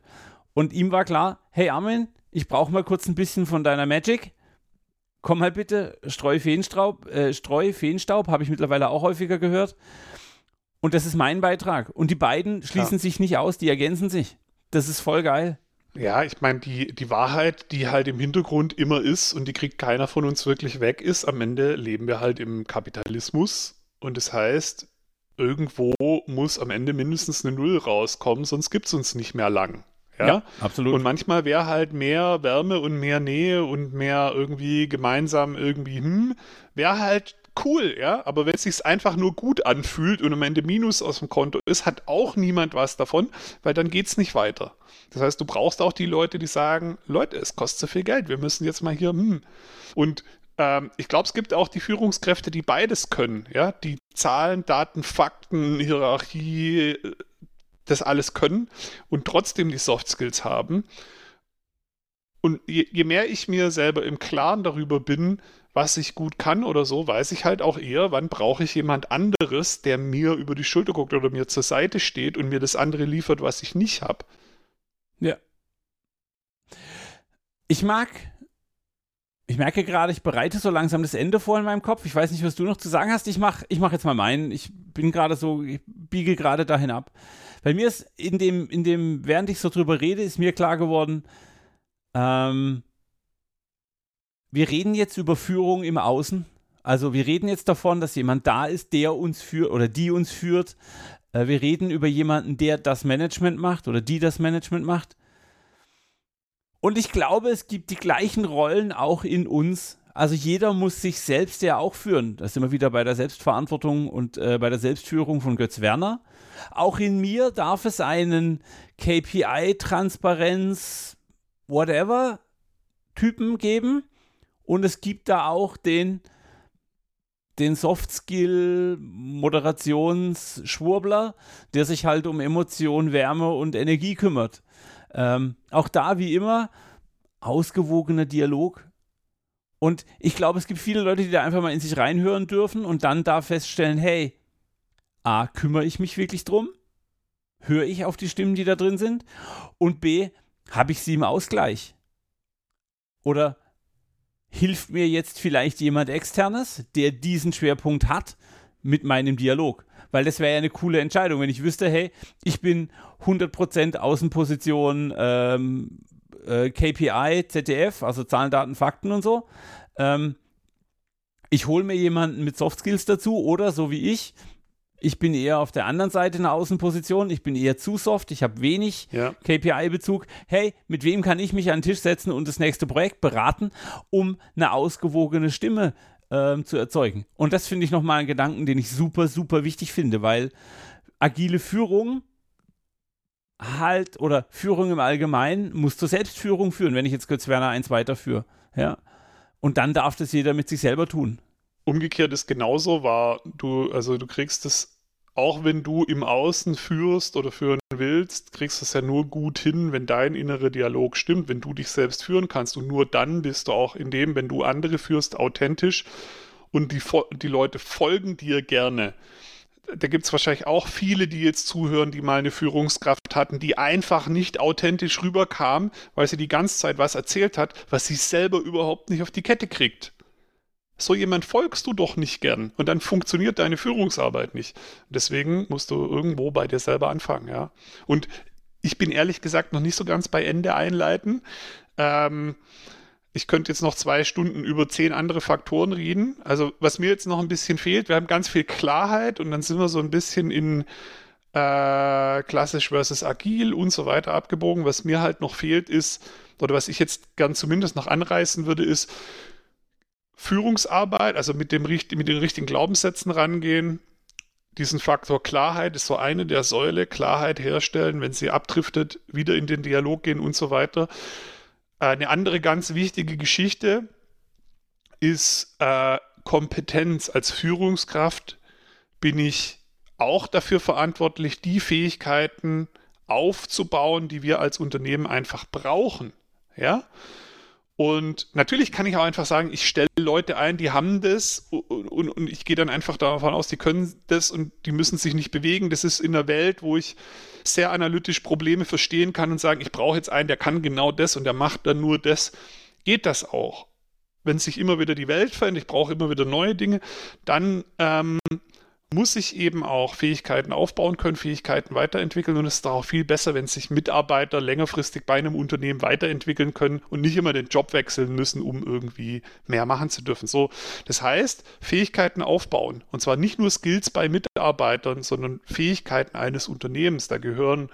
Und ihm war klar, hey Armin, ich brauche mal kurz ein bisschen von deiner Magic. Komm mal bitte, Streu Feenstaub, äh, Streu Feenstaub, habe ich mittlerweile auch häufiger gehört. Und das ist mein Beitrag. Und die beiden schließen ja. sich nicht aus, die ergänzen sich. Das ist voll geil. Ja, ich meine, die, die Wahrheit, die halt im Hintergrund immer ist und die kriegt keiner von uns wirklich weg, ist, am Ende leben wir halt im Kapitalismus und das heißt, irgendwo muss am Ende mindestens eine Null rauskommen, sonst gibt es uns nicht mehr lang. Ja? ja, absolut. Und manchmal wäre halt mehr Wärme und mehr Nähe und mehr irgendwie gemeinsam irgendwie, hm, wäre halt cool, ja, aber wenn es sich einfach nur gut anfühlt und am Ende Minus aus dem Konto ist, hat auch niemand was davon, weil dann geht es nicht weiter. Das heißt, du brauchst auch die Leute, die sagen, Leute, es kostet so viel Geld, wir müssen jetzt mal hier, hm. Und ähm, ich glaube, es gibt auch die Führungskräfte, die beides können, ja, die Zahlen, Daten, Fakten, Hierarchie, äh, das alles können und trotzdem die Soft Skills haben. Und je, je, mehr ich mir selber im Klaren darüber bin, was ich gut kann oder so, weiß ich halt auch eher, wann brauche ich jemand anderes, der mir über die Schulter guckt oder mir zur Seite steht und mir das andere liefert, was ich nicht habe. Ja. ich mag, ich merke gerade, ich bereite so langsam das Ende vor in meinem Kopf. Ich weiß nicht, was du noch zu sagen hast. Ich mache ich mach jetzt mal meinen. Ich bin gerade so, ich biege gerade dahin ab. Bei mir ist in dem, in dem, während ich so drüber rede, ist mir klar geworden, ähm, wir reden jetzt über Führung im Außen. Also wir reden jetzt davon, dass jemand da ist, der uns führt oder die uns führt. Äh, wir reden über jemanden, der das Management macht oder die das Management macht. Und ich glaube, es gibt die gleichen Rollen auch in uns. Also jeder muss sich selbst ja auch führen. Da sind wir wieder bei der Selbstverantwortung und äh, bei der Selbstführung von Götz Werner. Auch in mir darf es einen KPI-Transparenz, whatever, Typen geben. Und es gibt da auch den, den Soft-Skill Moderationsschwurbler, der sich halt um Emotion, Wärme und Energie kümmert. Ähm, auch da, wie immer, ausgewogener Dialog. Und ich glaube, es gibt viele Leute, die da einfach mal in sich reinhören dürfen und dann da feststellen, hey, A, kümmere ich mich wirklich drum? Höre ich auf die Stimmen, die da drin sind? Und B, habe ich sie im Ausgleich? Oder hilft mir jetzt vielleicht jemand externes, der diesen Schwerpunkt hat, mit meinem Dialog? weil das wäre ja eine coole Entscheidung, wenn ich wüsste, hey, ich bin 100% Außenposition ähm, äh, KPI, ZDF, also Zahlen, Daten, Fakten und so. Ähm, ich hole mir jemanden mit Soft Skills dazu oder so wie ich, ich bin eher auf der anderen Seite in der Außenposition, ich bin eher zu soft, ich habe wenig ja. KPI-Bezug. Hey, mit wem kann ich mich an den Tisch setzen und das nächste Projekt beraten, um eine ausgewogene Stimme ähm, zu erzeugen. Und das finde ich nochmal einen Gedanken, den ich super, super wichtig finde, weil agile Führung halt oder Führung im Allgemeinen muss zur Selbstführung führen, wenn ich jetzt Götz Werner eins weiterführe. Ja. Und dann darf das jeder mit sich selber tun. Umgekehrt ist genauso, war du, also du kriegst es auch wenn du im Außen führst oder führen willst, kriegst du es ja nur gut hin, wenn dein innerer Dialog stimmt, wenn du dich selbst führen kannst. Und nur dann bist du auch in dem, wenn du andere führst, authentisch und die, die Leute folgen dir gerne. Da gibt es wahrscheinlich auch viele, die jetzt zuhören, die mal eine Führungskraft hatten, die einfach nicht authentisch rüberkam, weil sie die ganze Zeit was erzählt hat, was sie selber überhaupt nicht auf die Kette kriegt. So jemand folgst du doch nicht gern und dann funktioniert deine Führungsarbeit nicht. Deswegen musst du irgendwo bei dir selber anfangen, ja. Und ich bin ehrlich gesagt noch nicht so ganz bei Ende einleiten. Ähm, ich könnte jetzt noch zwei Stunden über zehn andere Faktoren reden. Also was mir jetzt noch ein bisschen fehlt, wir haben ganz viel Klarheit und dann sind wir so ein bisschen in äh, klassisch versus agil und so weiter abgebogen. Was mir halt noch fehlt ist, oder was ich jetzt gern zumindest noch anreißen würde, ist, Führungsarbeit, also mit, dem, mit den richtigen Glaubenssätzen rangehen. Diesen Faktor Klarheit ist so eine der Säule, Klarheit herstellen, wenn sie abdriftet, wieder in den Dialog gehen und so weiter. Eine andere ganz wichtige Geschichte ist äh, Kompetenz. Als Führungskraft bin ich auch dafür verantwortlich, die Fähigkeiten aufzubauen, die wir als Unternehmen einfach brauchen. Ja, und natürlich kann ich auch einfach sagen, ich stelle Leute ein, die haben das und, und, und ich gehe dann einfach davon aus, die können das und die müssen sich nicht bewegen. Das ist in der Welt, wo ich sehr analytisch Probleme verstehen kann und sagen, ich brauche jetzt einen, der kann genau das und der macht dann nur das. Geht das auch? Wenn sich immer wieder die Welt verändert, ich brauche immer wieder neue Dinge, dann ähm, muss ich eben auch Fähigkeiten aufbauen können, Fähigkeiten weiterentwickeln und es ist auch viel besser, wenn sich Mitarbeiter längerfristig bei einem Unternehmen weiterentwickeln können und nicht immer den Job wechseln müssen, um irgendwie mehr machen zu dürfen. So, das heißt, Fähigkeiten aufbauen und zwar nicht nur Skills bei Mitarbeitern, sondern Fähigkeiten eines Unternehmens. Da gehören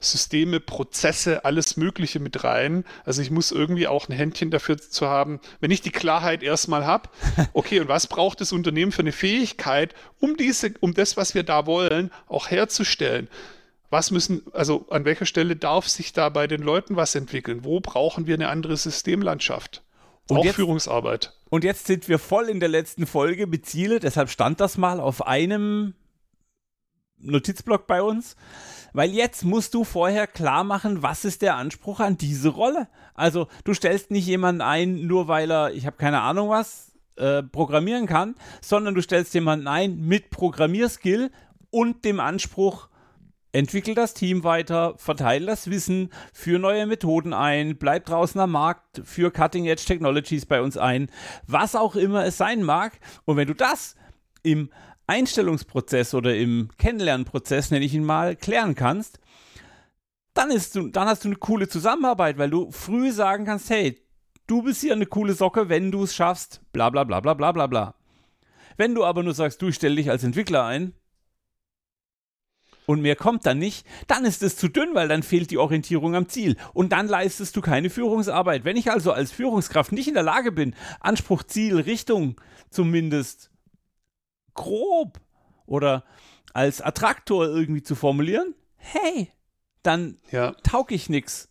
Systeme, Prozesse, alles Mögliche mit rein. Also ich muss irgendwie auch ein Händchen dafür zu haben, wenn ich die Klarheit erstmal habe, okay, und was braucht das Unternehmen für eine Fähigkeit, um diese, um das, was wir da wollen, auch herzustellen? Was müssen, also an welcher Stelle darf sich da bei den Leuten was entwickeln? Wo brauchen wir eine andere Systemlandschaft? Und auch jetzt, Führungsarbeit. Und jetzt sind wir voll in der letzten Folge mit Ziele, deshalb stand das mal auf einem Notizblock bei uns. Weil jetzt musst du vorher klar machen, was ist der Anspruch an diese Rolle. Also du stellst nicht jemanden ein, nur weil er, ich habe keine Ahnung was, äh, programmieren kann, sondern du stellst jemanden ein mit Programmierskill und dem Anspruch, entwickel das Team weiter, verteile das Wissen, führe neue Methoden ein, bleib draußen am Markt, führe Cutting Edge Technologies bei uns ein, was auch immer es sein mag. Und wenn du das im Einstellungsprozess oder im Kennenlernprozess, nenne ich ihn mal, klären kannst, dann, ist du, dann hast du eine coole Zusammenarbeit, weil du früh sagen kannst, hey, du bist hier eine coole Socke, wenn du es schaffst, bla bla bla bla bla bla bla. Wenn du aber nur sagst, du stell dich als Entwickler ein und mehr kommt dann nicht, dann ist es zu dünn, weil dann fehlt die Orientierung am Ziel und dann leistest du keine Führungsarbeit. Wenn ich also als Führungskraft nicht in der Lage bin, Anspruch, Ziel, Richtung zumindest grob oder als Attraktor irgendwie zu formulieren, hey, dann ja. taug ich nichts.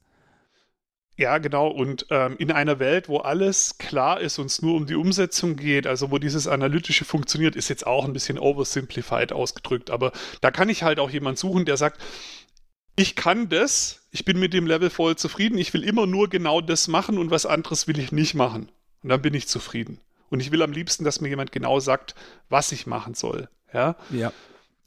Ja, genau. Und ähm, in einer Welt, wo alles klar ist und es nur um die Umsetzung geht, also wo dieses Analytische funktioniert, ist jetzt auch ein bisschen oversimplified ausgedrückt. Aber da kann ich halt auch jemanden suchen, der sagt, ich kann das, ich bin mit dem Level voll zufrieden, ich will immer nur genau das machen und was anderes will ich nicht machen. Und dann bin ich zufrieden. Und ich will am liebsten, dass mir jemand genau sagt, was ich machen soll. Ja. Ja.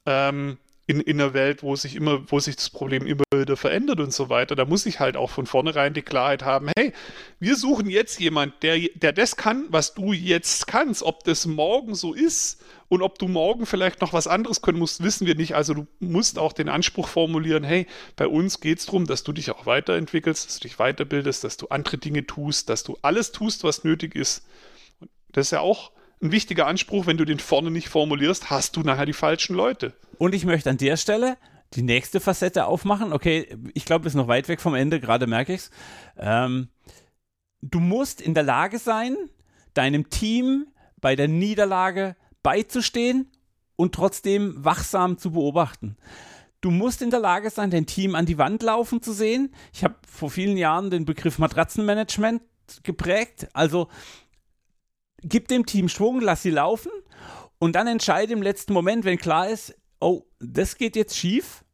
Ähm, in, in einer Welt, wo sich immer, wo sich das Problem immer wieder verändert und so weiter, da muss ich halt auch von vornherein die Klarheit haben, hey, wir suchen jetzt jemand, der, der das kann, was du jetzt kannst. Ob das morgen so ist und ob du morgen vielleicht noch was anderes können musst, wissen wir nicht. Also du musst auch den Anspruch formulieren, hey, bei uns geht es darum, dass du dich auch weiterentwickelst, dass du dich weiterbildest, dass du andere Dinge tust, dass du alles tust, was nötig ist. Das ist ja auch ein wichtiger Anspruch, wenn du den vorne nicht formulierst, hast du nachher die falschen Leute. Und ich möchte an der Stelle die nächste Facette aufmachen. Okay, ich glaube, wir sind noch weit weg vom Ende, gerade merke ich es. Ähm, du musst in der Lage sein, deinem Team bei der Niederlage beizustehen und trotzdem wachsam zu beobachten. Du musst in der Lage sein, dein Team an die Wand laufen zu sehen. Ich habe vor vielen Jahren den Begriff Matratzenmanagement geprägt. Also gib dem Team Schwung, lass sie laufen und dann entscheide im letzten Moment, wenn klar ist, oh, das geht jetzt schief,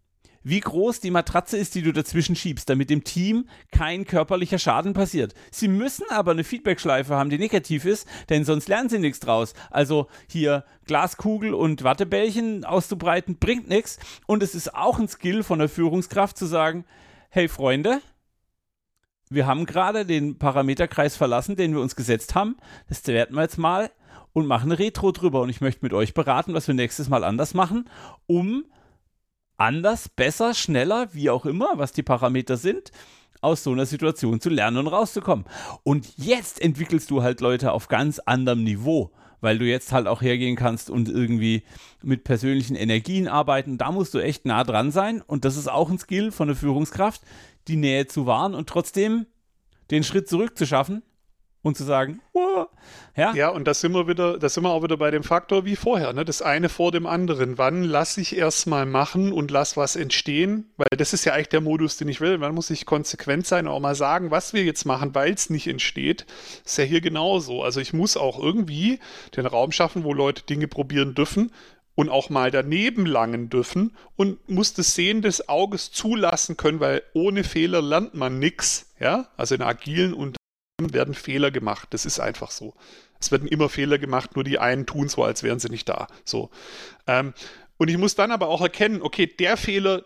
wie groß die Matratze ist, die du dazwischen schiebst, damit dem Team kein körperlicher Schaden passiert. Sie müssen aber eine Feedbackschleife haben, die negativ ist, denn sonst lernen sie nichts draus. Also hier Glaskugel und Wattebällchen auszubreiten bringt nichts. Und es ist auch ein Skill von der Führungskraft zu sagen, hey Freunde, wir haben gerade den Parameterkreis verlassen, den wir uns gesetzt haben. Das werten wir jetzt mal und machen eine Retro drüber. Und ich möchte mit euch beraten, was wir nächstes Mal anders machen, um anders, besser, schneller, wie auch immer, was die Parameter sind, aus so einer Situation zu lernen und rauszukommen. Und jetzt entwickelst du halt Leute auf ganz anderem Niveau, weil du jetzt halt auch hergehen kannst und irgendwie mit persönlichen Energien arbeiten. Da musst du echt nah dran sein. Und das ist auch ein Skill von der Führungskraft, die Nähe zu wahren und trotzdem den Schritt zurück zu schaffen und zu sagen, Whoa. ja. Ja, und da sind wir wieder, da sind wir auch wieder bei dem Faktor wie vorher, ne? Das eine vor dem anderen. Wann lasse ich erstmal machen und lass was entstehen? Weil das ist ja eigentlich der Modus, den ich will. Wann muss ich konsequent sein und auch mal sagen, was wir jetzt machen, weil es nicht entsteht. Ist ja hier genauso. Also ich muss auch irgendwie den Raum schaffen, wo Leute Dinge probieren dürfen und auch mal daneben langen dürfen und muss das Sehen des Auges zulassen können, weil ohne Fehler lernt man nichts. Ja? Also in agilen Unternehmen werden Fehler gemacht. Das ist einfach so. Es werden immer Fehler gemacht, nur die einen tun so, als wären sie nicht da. So. Ähm, und ich muss dann aber auch erkennen, okay, der Fehler,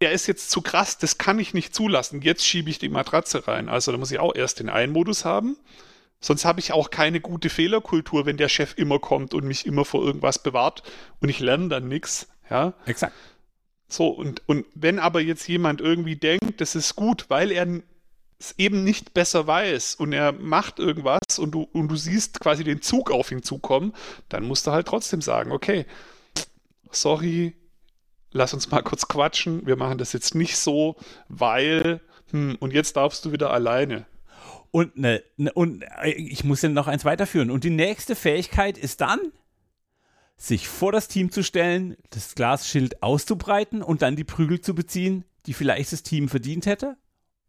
der ist jetzt zu krass, das kann ich nicht zulassen. Jetzt schiebe ich die Matratze rein. Also da muss ich auch erst den einen Modus haben Sonst habe ich auch keine gute Fehlerkultur, wenn der Chef immer kommt und mich immer vor irgendwas bewahrt und ich lerne dann nichts. Ja, exakt. So, und, und wenn aber jetzt jemand irgendwie denkt, das ist gut, weil er es eben nicht besser weiß und er macht irgendwas und du, und du siehst quasi den Zug auf ihn zukommen, dann musst du halt trotzdem sagen, okay, sorry, lass uns mal kurz quatschen, wir machen das jetzt nicht so, weil, hm, und jetzt darfst du wieder alleine. Und, ne, ne, und äh, ich muss ja noch eins weiterführen. Und die nächste Fähigkeit ist dann, sich vor das Team zu stellen, das Glasschild auszubreiten und dann die Prügel zu beziehen, die vielleicht das Team verdient hätte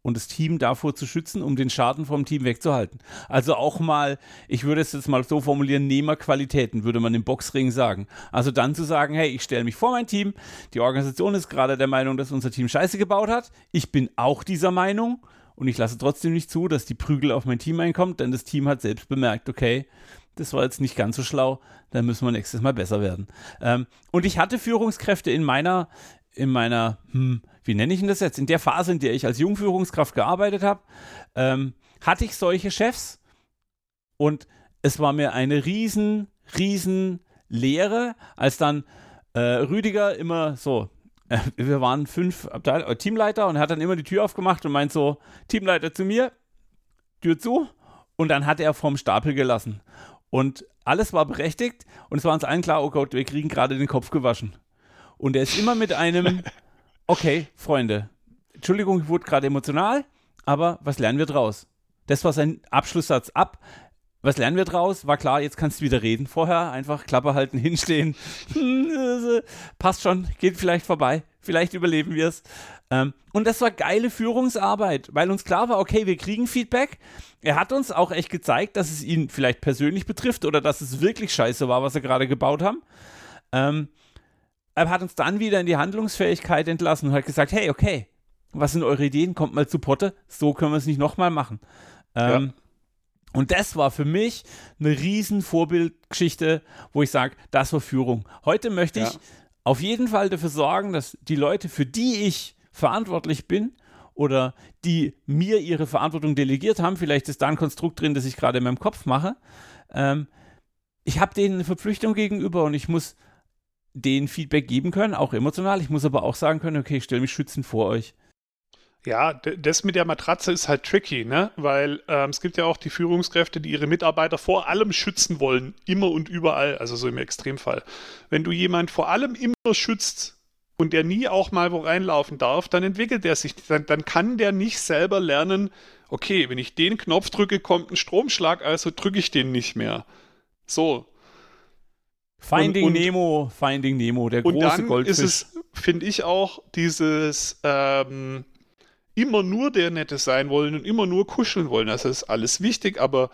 und das Team davor zu schützen, um den Schaden vom Team wegzuhalten. Also auch mal, ich würde es jetzt mal so formulieren, Nehmerqualitäten, würde man im Boxring sagen. Also dann zu sagen, hey, ich stelle mich vor mein Team, die Organisation ist gerade der Meinung, dass unser Team Scheiße gebaut hat, ich bin auch dieser Meinung und ich lasse trotzdem nicht zu, dass die Prügel auf mein Team einkommt, denn das Team hat selbst bemerkt, okay, das war jetzt nicht ganz so schlau, dann müssen wir nächstes Mal besser werden. Ähm, und ich hatte Führungskräfte in meiner, in meiner, hm, wie nenne ich denn das jetzt, in der Phase, in der ich als Jungführungskraft gearbeitet habe, ähm, hatte ich solche Chefs und es war mir eine riesen, riesen Lehre, als dann äh, Rüdiger immer so, äh, wir waren fünf Abteil äh, Teamleiter und er hat dann immer die Tür aufgemacht und meint so, Teamleiter zu mir, Tür zu und dann hat er vom Stapel gelassen. Und alles war berechtigt und es war uns allen klar, oh Gott, wir kriegen gerade den Kopf gewaschen. Und er ist immer mit einem, okay, Freunde, Entschuldigung, ich wurde gerade emotional, aber was lernen wir draus? Das war sein Abschlusssatz ab. Was lernen wir draus? War klar, jetzt kannst du wieder reden. Vorher einfach Klappe halten, hinstehen. Passt schon, geht vielleicht vorbei. Vielleicht überleben wir es. Ähm, und das war geile Führungsarbeit, weil uns klar war, okay, wir kriegen Feedback. Er hat uns auch echt gezeigt, dass es ihn vielleicht persönlich betrifft oder dass es wirklich scheiße war, was wir gerade gebaut haben. Ähm, er hat uns dann wieder in die Handlungsfähigkeit entlassen und hat gesagt, hey, okay, was sind eure Ideen? Kommt mal zu Potte. So können wir es nicht nochmal machen. Ähm, ja. Und das war für mich eine riesen Vorbildgeschichte, wo ich sage, das war Führung. Heute möchte ja. ich auf jeden Fall dafür sorgen, dass die Leute, für die ich verantwortlich bin oder die mir ihre Verantwortung delegiert haben, vielleicht ist da ein Konstrukt drin, das ich gerade in meinem Kopf mache, ähm, ich habe denen eine Verpflichtung gegenüber und ich muss denen Feedback geben können, auch emotional. Ich muss aber auch sagen können, okay, ich stelle mich schützend vor euch. Ja, das mit der Matratze ist halt tricky, ne? Weil ähm, es gibt ja auch die Führungskräfte, die ihre Mitarbeiter vor allem schützen wollen, immer und überall, also so im Extremfall. Wenn du jemand vor allem immer schützt und der nie auch mal wo reinlaufen darf, dann entwickelt der sich, dann, dann kann der nicht selber lernen, okay, wenn ich den Knopf drücke, kommt ein Stromschlag, also drücke ich den nicht mehr. So. Finding und, und, Nemo, Finding Nemo, der große und dann Goldfisch. ist es, finde ich auch, dieses ähm, immer nur der Nette sein wollen und immer nur kuscheln wollen. Das ist alles wichtig, aber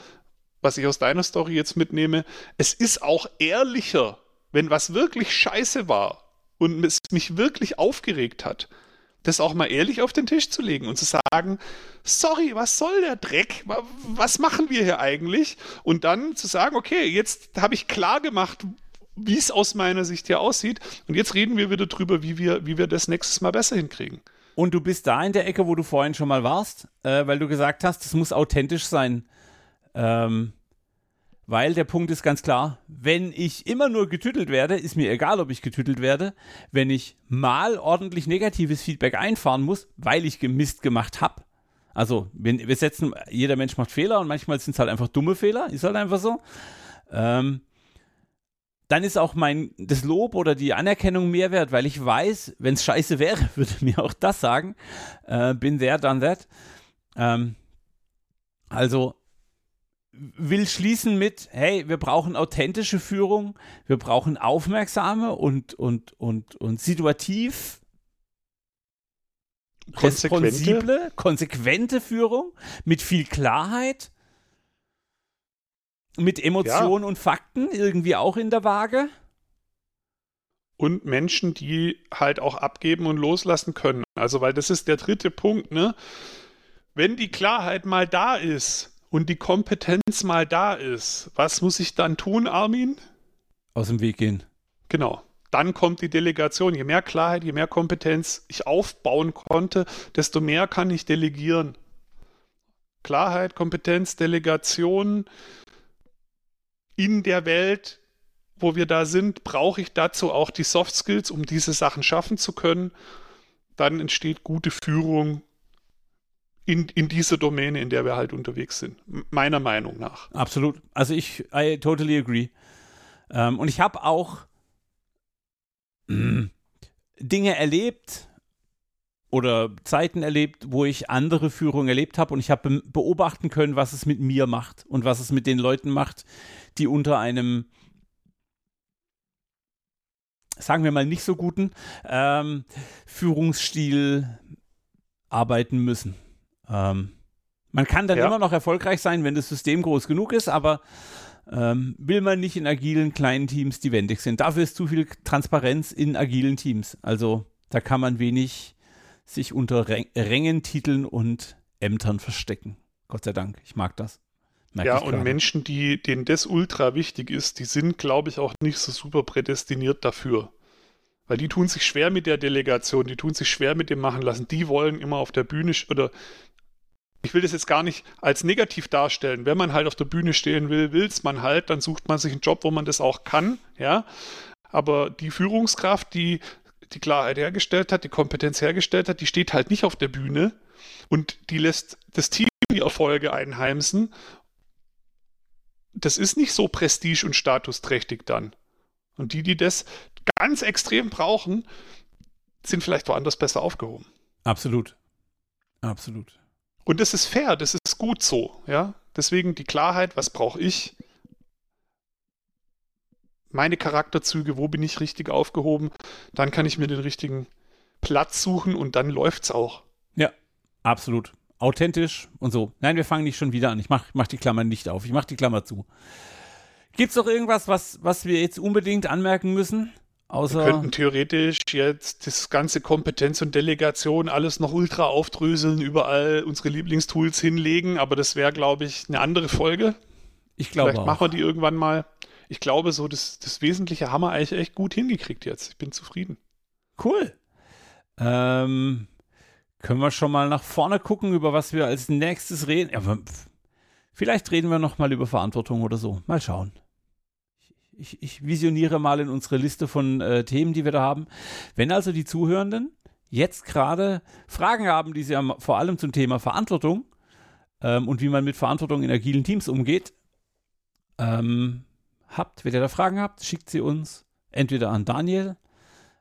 was ich aus deiner Story jetzt mitnehme, es ist auch ehrlicher, wenn was wirklich scheiße war und es mich wirklich aufgeregt hat, das auch mal ehrlich auf den Tisch zu legen und zu sagen, sorry, was soll der Dreck? Was machen wir hier eigentlich? Und dann zu sagen, okay, jetzt habe ich klar gemacht, wie es aus meiner Sicht hier aussieht. Und jetzt reden wir wieder drüber, wie wir, wie wir das nächstes Mal besser hinkriegen. Und du bist da in der Ecke, wo du vorhin schon mal warst, äh, weil du gesagt hast, es muss authentisch sein. Ähm, weil der Punkt ist ganz klar, wenn ich immer nur getütelt werde, ist mir egal, ob ich getütelt werde. Wenn ich mal ordentlich negatives Feedback einfahren muss, weil ich Mist gemacht habe. Also, wir setzen, jeder Mensch macht Fehler und manchmal sind es halt einfach dumme Fehler, ist halt einfach so. Ähm, dann ist auch mein das Lob oder die Anerkennung mehr wert, weil ich weiß, wenn es scheiße wäre, würde mir auch das sagen. Äh, bin there, done that. Ähm, also will schließen mit, hey, wir brauchen authentische Führung, wir brauchen aufmerksame und, und, und, und situativ konsequente. responsible, konsequente Führung mit viel Klarheit mit Emotionen ja. und Fakten irgendwie auch in der Waage. Und Menschen, die halt auch abgeben und loslassen können. Also, weil das ist der dritte Punkt, ne? Wenn die Klarheit mal da ist und die Kompetenz mal da ist, was muss ich dann tun, Armin? Aus dem Weg gehen. Genau. Dann kommt die Delegation. Je mehr Klarheit, je mehr Kompetenz ich aufbauen konnte, desto mehr kann ich delegieren. Klarheit, Kompetenz, Delegation, in der Welt, wo wir da sind, brauche ich dazu auch die Soft Skills, um diese Sachen schaffen zu können. Dann entsteht gute Führung in, in diese Domäne, in der wir halt unterwegs sind. Meiner Meinung nach. Absolut. Also ich, I totally agree. Ähm, und ich habe auch mh, Dinge erlebt, oder Zeiten erlebt, wo ich andere Führung erlebt habe und ich habe beobachten können, was es mit mir macht und was es mit den Leuten macht, die unter einem, sagen wir mal, nicht so guten ähm, Führungsstil arbeiten müssen. Ähm, man kann dann ja. immer noch erfolgreich sein, wenn das System groß genug ist, aber ähm, will man nicht in agilen kleinen Teams, die wendig sind. Dafür ist zu viel Transparenz in agilen Teams. Also da kann man wenig sich unter Rängen, Titeln und Ämtern verstecken. Gott sei Dank, ich mag das. Merk ja, und Menschen, die, denen das ultra wichtig ist, die sind, glaube ich, auch nicht so super prädestiniert dafür. Weil die tun sich schwer mit der Delegation, die tun sich schwer mit dem machen lassen. Die wollen immer auf der Bühne oder ich will das jetzt gar nicht als negativ darstellen. Wenn man halt auf der Bühne stehen will, will es man halt, dann sucht man sich einen Job, wo man das auch kann, ja. Aber die Führungskraft, die die Klarheit hergestellt hat, die Kompetenz hergestellt hat, die steht halt nicht auf der Bühne und die lässt das Team die Erfolge einheimsen. Das ist nicht so prestige- und statusträchtig dann. Und die, die das ganz extrem brauchen, sind vielleicht woanders besser aufgehoben. Absolut. Absolut. Und das ist fair, das ist gut so, ja. Deswegen die Klarheit, was brauche ich? Meine Charakterzüge, wo bin ich richtig aufgehoben? Dann kann ich mir den richtigen Platz suchen und dann läuft's auch. Ja, absolut. Authentisch und so. Nein, wir fangen nicht schon wieder an. Ich mach, mach die Klammer nicht auf. Ich mach die Klammer zu. Gibt's noch irgendwas, was, was wir jetzt unbedingt anmerken müssen? Außer wir könnten theoretisch jetzt das ganze Kompetenz und Delegation alles noch ultra aufdröseln, überall unsere Lieblingstools hinlegen, aber das wäre, glaube ich, eine andere Folge. Ich glaube Vielleicht machen wir die irgendwann mal. Ich glaube, so das, das Wesentliche haben wir eigentlich echt gut hingekriegt jetzt. Ich bin zufrieden. Cool. Ähm, können wir schon mal nach vorne gucken, über was wir als nächstes reden? Ja, vielleicht reden wir noch mal über Verantwortung oder so. Mal schauen ich, ich visioniere mal in unsere Liste von äh, Themen, die wir da haben. Wenn also die Zuhörenden jetzt gerade Fragen haben, die sie haben, vor allem zum Thema Verantwortung ähm, und wie man mit Verantwortung in agilen Teams umgeht, ähm, habt, wenn ihr da Fragen habt, schickt sie uns entweder an Daniel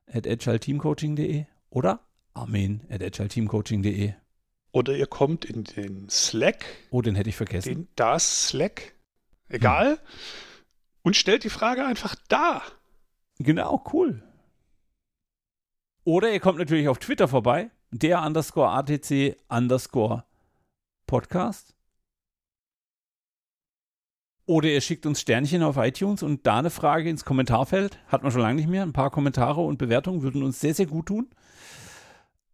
at agileteamcoaching.de oder Armin at agileteamcoaching.de. Oder ihr kommt in den Slack. Oh, den hätte ich vergessen. Den, das Slack. Egal. Hm und stellt die Frage einfach da. Genau, cool. Oder ihr kommt natürlich auf Twitter vorbei, der underscore ATC underscore Podcast. Oder ihr schickt uns Sternchen auf iTunes und da eine Frage ins Kommentarfeld. Hat man schon lange nicht mehr. Ein paar Kommentare und Bewertungen würden uns sehr, sehr gut tun.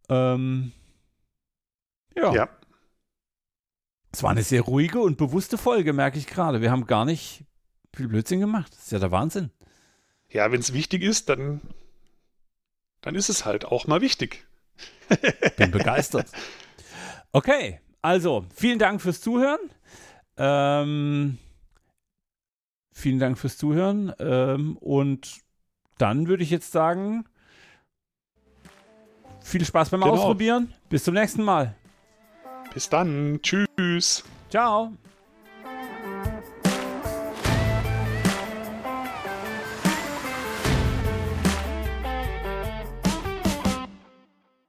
Ähm, ja. ja. Es war eine sehr ruhige und bewusste Folge, merke ich gerade. Wir haben gar nicht viel Blödsinn gemacht. Das ist ja der Wahnsinn. Ja, wenn es wichtig ist, dann, dann ist es halt auch mal wichtig. Bin begeistert. Okay, also vielen Dank fürs Zuhören. Ähm, vielen Dank fürs Zuhören. Ähm, und dann würde ich jetzt sagen, viel Spaß beim genau. Ausprobieren. Bis zum nächsten Mal. Bis dann. Tschüss. Ciao.